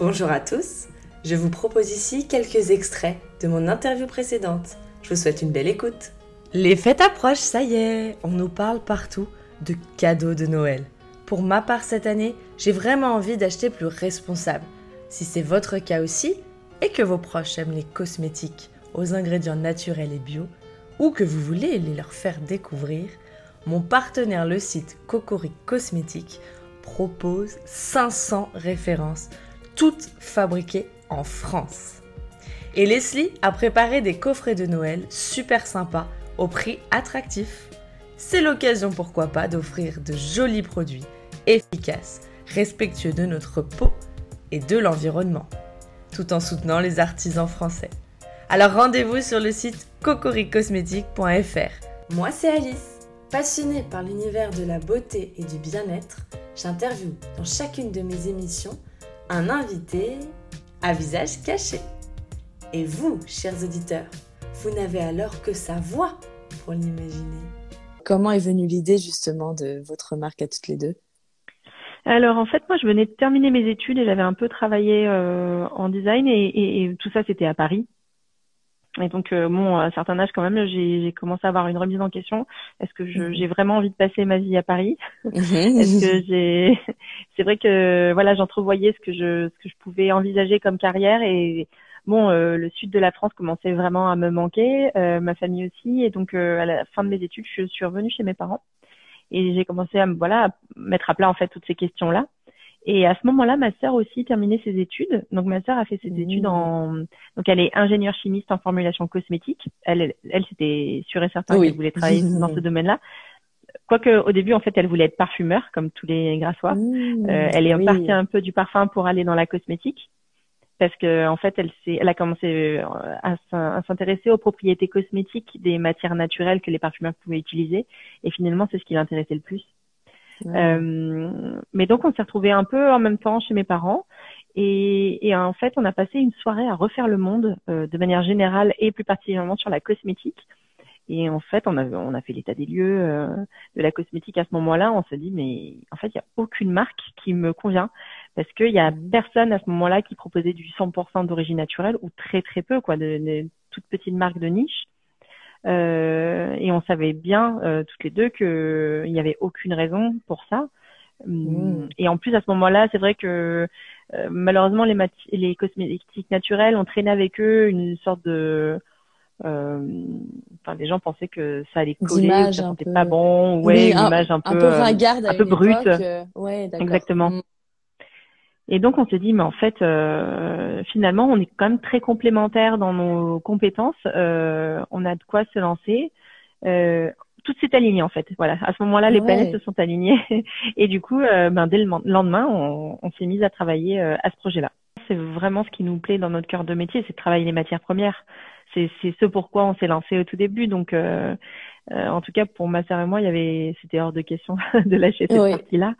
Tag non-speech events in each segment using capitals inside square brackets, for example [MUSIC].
Bonjour à tous, je vous propose ici quelques extraits de mon interview précédente. Je vous souhaite une belle écoute. Les fêtes approchent, ça y est, on nous parle partout de cadeaux de Noël. Pour ma part cette année, j'ai vraiment envie d'acheter plus responsable. Si c'est votre cas aussi, et que vos proches aiment les cosmétiques aux ingrédients naturels et bio, ou que vous voulez les leur faire découvrir, mon partenaire, le site Cocoric Cosmétiques, propose 500 références, toutes fabriquées en France. Et Leslie a préparé des coffrets de Noël super sympas au prix attractif. C'est l'occasion, pourquoi pas, d'offrir de jolis produits efficaces, respectueux de notre peau et de l'environnement, tout en soutenant les artisans français. Alors rendez-vous sur le site cocoricosmétique.fr. Moi c'est Alice. Passionnée par l'univers de la beauté et du bien-être, j'interviewe dans chacune de mes émissions un invité à visage caché. Et vous, chers auditeurs, vous n'avez alors que sa voix pour l'imaginer. Comment est venue l'idée justement de votre marque à toutes les deux? Alors en fait, moi, je venais de terminer mes études et j'avais un peu travaillé euh, en design et, et, tout ça, c'était à Paris. Et donc, euh, bon, à un certain âge quand même, j'ai commencé à avoir une remise en question. Est-ce que mhm. j'ai vraiment envie de passer ma vie à Paris? Mhm. Est-ce que j'ai C'est vrai que voilà, j'entrevoyais ce que je ce que je pouvais envisager comme carrière et bon, euh, le sud de la France commençait vraiment à me manquer, euh, ma famille aussi. Et donc, à la fin de mes études, je suis revenue chez mes parents et j'ai commencé à voilà à mettre à plat en fait toutes ces questions là. Et à ce moment-là, ma sœur aussi terminait ses études. Donc ma sœur a fait ses études en donc elle est ingénieure chimiste en formulation cosmétique. Elle elle, c'était sûr et certain qu'elle voulait travailler [LAUGHS] dans ce domaine-là. Quoique au début en fait elle voulait être parfumeur comme tous les grassois. euh, elle est partie un peu du parfum pour aller dans la cosmétique parce que en fait elle elle a commencé euh, à s'intéresser aux propriétés cosmétiques des matières naturelles que les parfumeurs pouvaient utiliser et finalement c'est ce qui l'intéressait le plus. Euh, mais donc on s'est retrouvés un peu en même temps chez mes parents et, et, en fait on a passé une soirée à refaire le monde euh, de manière générale et plus particulièrement sur la cosmétique. Et en fait, on a, on a fait l'état des lieux euh, de la cosmétique à ce moment-là. On s'est dit, mais en fait, il n'y a aucune marque qui me convient parce qu'il y a personne à ce moment-là qui proposait du 100% d'origine naturelle ou très très peu, quoi, de, de toutes petites marques de niche. Euh, et on savait bien euh, toutes les deux qu'il n'y avait aucune raison pour ça. Hum, mmh. Et en plus à ce moment-là, c'est vrai que euh, malheureusement les, les cosmétiques naturels ont traîné avec eux une sorte de enfin les gens pensaient que ça allait coller, que ça sentait pas bon, ouais, une image un, peu, un peu ringarde, un peu brute. ouais, Exactement. Mmh. Et donc on s'est dit, mais en fait, euh, finalement, on est quand même très complémentaires dans nos compétences. Euh, on a de quoi se lancer. Euh, tout s'est aligné en fait. Voilà, à ce moment-là, les planètes se sont alignées. [LAUGHS] Et du coup, euh, ben, dès le lendemain, on, on s'est mis à travailler euh, à ce projet-là. C'est vraiment ce qui nous plaît dans notre cœur de métier, c'est de travailler les matières premières. C'est ce pourquoi on s'est lancé au tout début. Donc, euh, en tout cas, pour ma sœur et moi, il y avait, c'était hors de question [LAUGHS] de lâcher cette partie-là.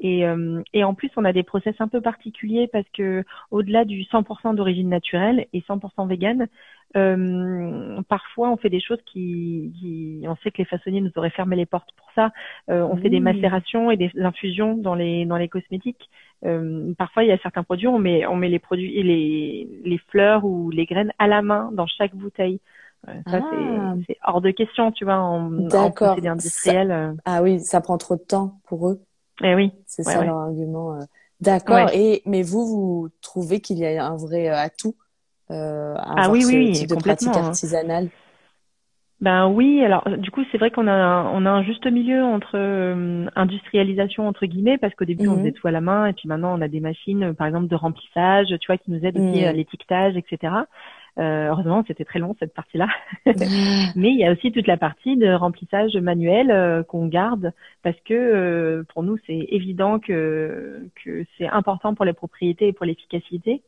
Et, euh, et, en plus, on a des process un peu particuliers parce que au-delà du 100% d'origine naturelle et 100% vegan, euh, parfois on fait des choses qui, qui, on sait que les façonniers nous auraient fermé les portes pour ça. Euh, on fait des macérations et des infusions dans les dans les cosmétiques. Euh, parfois, il y a certains produits, on met on met les produits les les fleurs ou les graines à la main dans chaque bouteille. Euh, ça, ah. c'est hors de question, tu vois, en, en procédé industriel. Ah oui, ça prend trop de temps pour eux. Eh oui. C'est ça leur argument. Euh. D'accord. Et mais vous, vous trouvez qu'il y a un vrai euh, atout? Euh, à ah, oui, ce oui, type de pratique hein. artisanale ben oui, alors du coup c'est vrai qu'on a un, on a un juste milieu entre euh, industrialisation entre guillemets parce qu'au début on faisait mhm. tout à la main et puis maintenant on a des machines par exemple de remplissage, tu vois, qui nous aident aussi à mhm. l'étiquetage, etc. Euh, heureusement, c'était très long cette partie-là. [LAUGHS] Mais il y a aussi toute la partie de remplissage manuel euh, qu'on garde parce que euh, pour nous, c'est évident que, que c'est important pour les propriétés et pour l'efficacité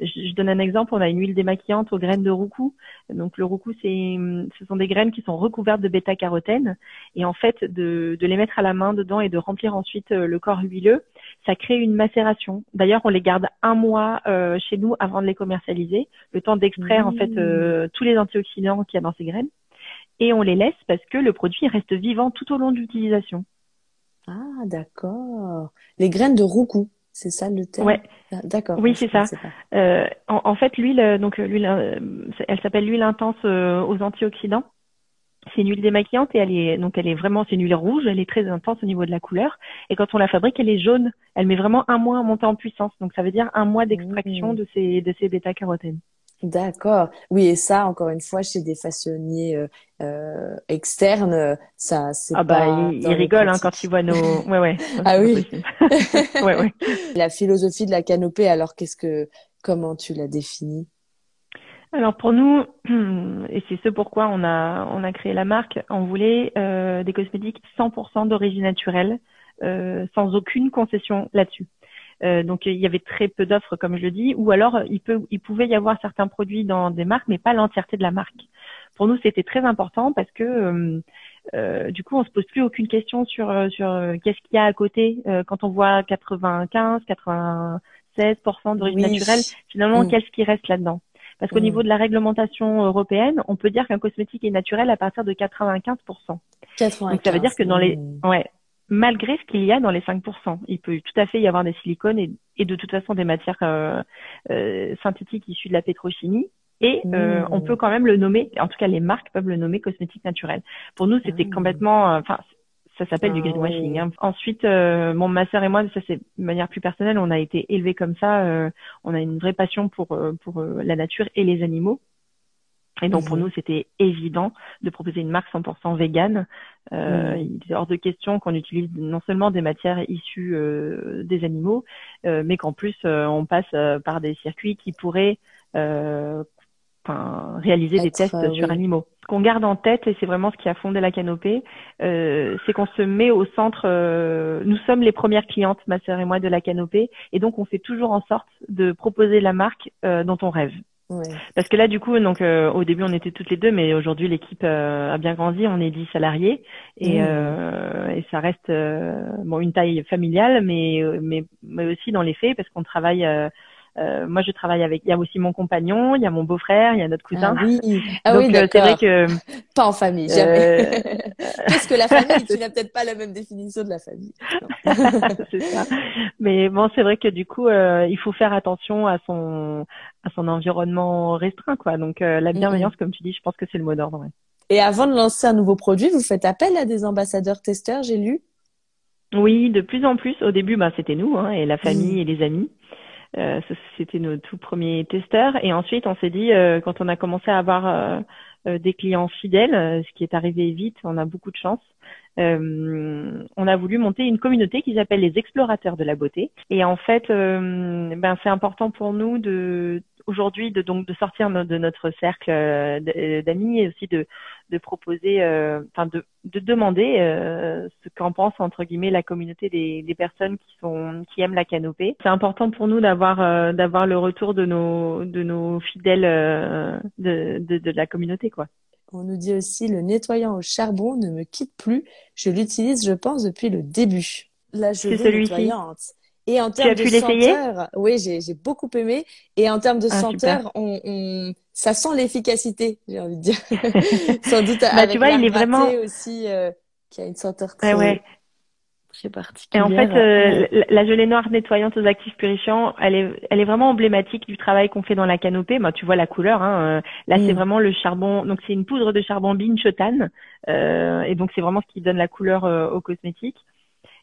je, donne un exemple, on a une huile démaquillante aux graines de roucou. Donc le roucou, c'est, ce sont des graines qui sont recouvertes de bêta-carotène. Et en fait, de, de les mettre à la main dedans et de remplir ensuite euh, le corps huileux, ça crée une macération. D'ailleurs, on les garde un mois euh, chez nous avant de les commercialiser, le temps d'extraire en fait euh, mmh. tous les antioxydants qu'il y a dans ces graines. Et on les laisse parce que le produit reste vivant tout au long de l'utilisation. Ah, d'accord. Les graines de roucou. C'est ça le terme Ouais. Ah, D'accord. Oui, c'est ça. Euh, en, en, fait, l'huile, donc l'huile, elle s'appelle l'huile intense aux antioxydants. C'est une huile démaquillante et elle est donc elle est vraiment c'est une huile rouge, elle est très intense au niveau de la couleur et quand on la fabrique elle est jaune. Elle met vraiment un mois à monter en puissance donc ça veut dire un mois d'extraction mmh. de ces de ces bêta carotènes. D'accord. Oui, et ça, encore une fois, chez des façonniers euh, euh externes, ça, c'est ah bah, ils, rigolent hein, quand ils voient nos. [LAUGHS] Ouais, ouais. ah oui. [LAUGHS] ouais, ouais. La philosophie de la canopée. Alors, qu'est-ce que, comment tu la définis? Alors pour nous, [CLEARS THROAT] et c'est ce pourquoi on a on a créé la marque, on voulait euh, des cosmétiques 100% d'origine naturelle, euh, sans aucune concession là-dessus. Euh, donc il y avait très peu d'offres comme je le dis, ou alors il peut il pouvait y avoir certains produits dans des marques, mais pas l'entièreté de la marque. Pour nous c'était très important parce que euh, euh, du coup on se pose plus aucune question sur sur qu'est-ce qu'il y a à côté quand on voit 95, 96% d'origine naturelle. Finalement mm. qu'est-ce qui reste là-dedans? Parce qu'au mm. niveau de la réglementation européenne, on peut dire qu'un cosmétique est naturel à partir de 95%. 95. Donc ça veut dire que dans les, ouais, malgré ce qu'il y a dans les 5%, il peut tout à fait y avoir des silicones et, et de toute façon des matières euh, euh, synthétiques issues de la pétrochimie. Et euh, mm. on peut quand même le nommer, en tout cas les marques peuvent le nommer cosmétique naturel. Pour nous, c'était complètement, euh, enfin, ça s'appelle du ah greenwashing. Hein. Ensuite, euh, mon ma sœur et moi, ça c'est de manière plus personnelle, on a été élevés comme ça. Euh, on a une vraie passion pour pour la nature et les animaux. Et donc pour mhm. nous, c'était évident de proposer une marque 100% végane. Euh, mhm. Il est hors de question qu'on utilise non seulement des matières issues des animaux, mais qu'en plus on passe par des circuits qui pourraient enfin, réaliser des tests euh, sur animaux. Ce qu'on garde en tête, et c'est vraiment ce qui a fondé la canopée, euh, c'est qu'on se met au centre. Euh, nous sommes les premières clientes, ma sœur et moi, de la canopée, et donc on fait toujours en sorte de proposer la marque dont on rêve. Parce que là, du coup, donc au début, on était toutes les deux, mais aujourd'hui, l'équipe a bien grandi. On est 10 salariés et, mmh. et ça reste bon une taille familiale, mais mais, mais aussi dans les faits, parce qu'on travaille euh, moi, je travaille avec. Il y a aussi mon compagnon, il y a mon beau-frère, il y a notre cousin. Ah oui, ah oui euh, c'est vrai que [LAUGHS] pas en famille, jamais. Euh... [LAUGHS] Qu'est-ce que la famille Tu [LAUGHS] n'as peut-être pas la même définition de la famille. c'est ça. Mais bon, c'est vrai que du coup, euh, il faut faire attention à son à son environnement restreint, quoi. Donc la bienveillance, comme tu dis, je pense que c'est le mot d'ordre. Et avant de lancer un nouveau produit, vous faites appel à des ambassadeurs testeurs, j'ai lu? Oui, de plus en plus. Au début, bah, c'était nous hein, et la famille et les amis. Euh, c'était nos tout premiers testeurs. Et ensuite, on s'est dit, euh, quand on a commencé à avoir euh, des clients fidèles, ce qui est arrivé vite, on a beaucoup de chance. Euh, on a voulu monter une communauté qui s'appelle les explorateurs de la beauté. Et en fait, euh, ben c'est important pour nous de aujourd'hui de donc de sortir de notre cercle euh, d'amis et aussi de de proposer, enfin de de demander ce qu'en pense entre guillemets la communauté des, des personnes qui sont qui aiment la canopée. C'est important pour nous d'avoir d'avoir le retour de nos de nos fidèles de, de de la communauté quoi. On nous dit aussi le nettoyant au charbon ne me quitte plus. Je l'utilise, je pense, depuis le début. La gelée nettoyante. Et en termes de senteur, oui, j'ai beaucoup aimé. Et en termes de ah, senteur, on, on, ça sent l'efficacité, j'ai envie de dire. [LAUGHS] Sans doute bah, avec tu vois, il est vraiment aussi euh, qui a une senteur très, ouais. Et en fait, euh, la gelée noire nettoyante aux actifs purifiants, elle est, elle est vraiment emblématique du travail qu'on fait dans la canopée. Bah, tu vois la couleur. Hein, euh, là, c'est mm. vraiment le charbon. Donc, c'est une poudre de charbon binchotan. Euh, et donc, c'est vraiment ce qui donne la couleur euh, au cosmétique.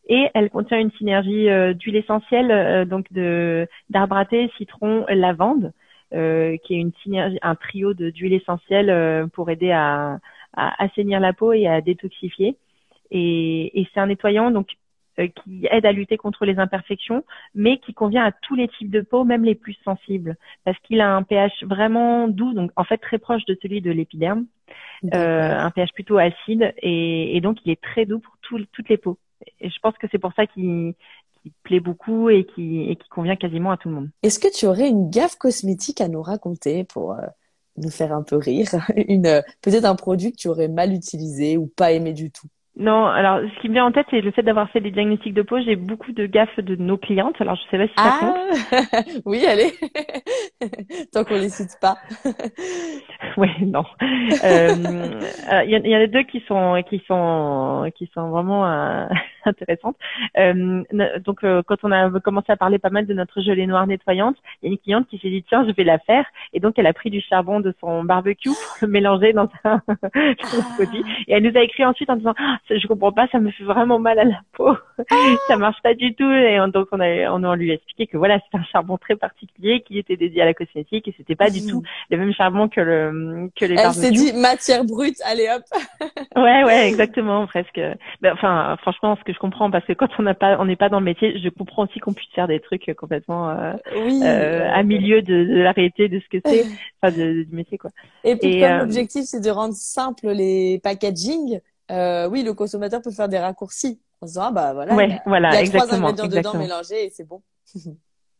Et elle contient une synergie d'huile essentielle, donc de d'arbre à thé, citron, lavande, qui est une synergie, un trio de d'huile essentielle pour aider à, à assainir la peau et à détoxifier. Et, et c'est un nettoyant donc euh, qui aide à lutter contre les imperfections, mais qui convient à tous les types de peau, même les plus sensibles, parce qu'il a un pH vraiment doux, donc en fait très proche de celui de l'épiderme, euh, un pH plutôt acide, et, et, donc il est très doux pour toutes les peaux. Et je pense que c'est pour ça qu'il plaît beaucoup et qui, convient quasiment à tout le monde. Est-ce que tu aurais une gaffe cosmétique à nous raconter pour euh, nous faire un peu rire, [LAUGHS] une peut-être un produit que tu aurais mal utilisé ou pas aimé du tout? Non, alors ce qui me vient en tête, c'est le fait d'avoir fait des diagnostics de peau. J'ai beaucoup de gaffes de nos clientes. Alors je sais pas si ça ah [LAUGHS] oui, allez. [LAUGHS] Tant qu'on les cite pas. [LAUGHS] oui, non. Euh, euh, il y, en a deux qui sont qui sont qui sont vraiment euh, intéressantes. Euh, donc quand on a commencé à parler pas mal de notre gelée noire nettoyante, il y a une cliente qui s'est dit tiens je vais la faire et donc elle a pris du charbon de son barbecue pour le mélanger dans un produit et elle nous a écrit ensuite en disant ah, je comprends pas, ça me fait vraiment mal à la peau, [LAUGHS] ça marche pas du tout. Et donc on a, on, lui a expliqué que voilà, c'est un charbon très particulier qui était dédié à la cosmétique et c'était pas du mmh. tout le même charbon que le que les. Elle s'est dit matière brute, allez hop. [LAUGHS] ouais ouais exactement presque. Ben, enfin franchement ce que je comprends parce que quand on n'a pas, on n'est pas dans le métier, je comprends aussi qu'on puisse faire des trucs complètement euh, euh, à milieu de, de, la réalité de ce que c'est, [LAUGHS] enfin du métier quoi. Et puis comme euh, l'objectif c'est de rendre simple les packaging euh, oui, le consommateur peut faire des raccourcis en disant ah bah voilà, ouais, voilà, il y a exactement, trois ingrédients dedans mélangés et c'est bon. [LAUGHS]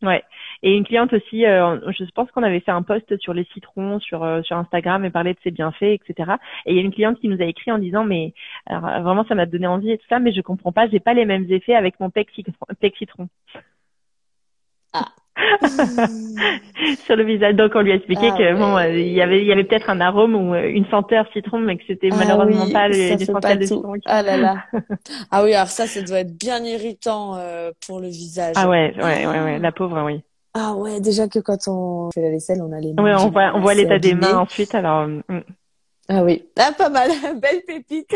ouais. Et une cliente aussi, euh, je pense qu'on avait fait un post sur les citrons sur euh, sur Instagram et parlé de ses bienfaits, etc. Et il y a une cliente qui nous a écrit en disant mais alors, vraiment ça m'a donné envie et tout ça, mais je comprends pas, j'ai pas les mêmes effets avec mon pec citron. Ah. [LAUGHS] sur le visage. Donc on lui a expliqué ah que bon, euh, il y avait il y avait peut-être un arôme ou euh, une senteur citron, mais que c'était ah malheureusement pas les, les de citron. Ah là là. [LAUGHS] ah oui, alors ça, ça doit être bien irritant euh, pour le visage. Ah ouais, ouais, ouais, ouais, la pauvre, oui. Ah ouais, déjà que quand on fait la vaisselle, on a les mains. Ouais, on voit on voit l'état des mains ensuite. Alors. Mm. Ah oui. Ah pas mal, [LAUGHS] belle pépite.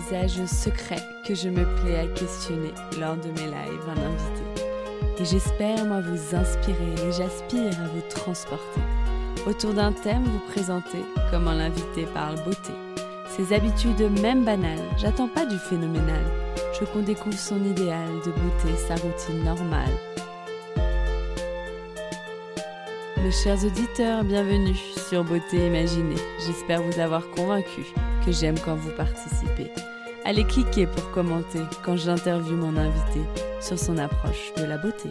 Visage secret que je me plais à questionner lors de mes lives en invité. Et j'espère, moi, vous inspirer et j'aspire à vous transporter. Autour d'un thème, vous présenter comment l'invité parle beauté. Ses habitudes, même banales, j'attends pas du phénoménal. Je qu'on découvre son idéal de beauté, sa routine normale. Mes chers auditeurs, bienvenue sur Beauté Imaginée. J'espère vous avoir convaincu que j'aime quand vous participez. Allez cliquer pour commenter quand j'interviewe mon invité sur son approche de la beauté.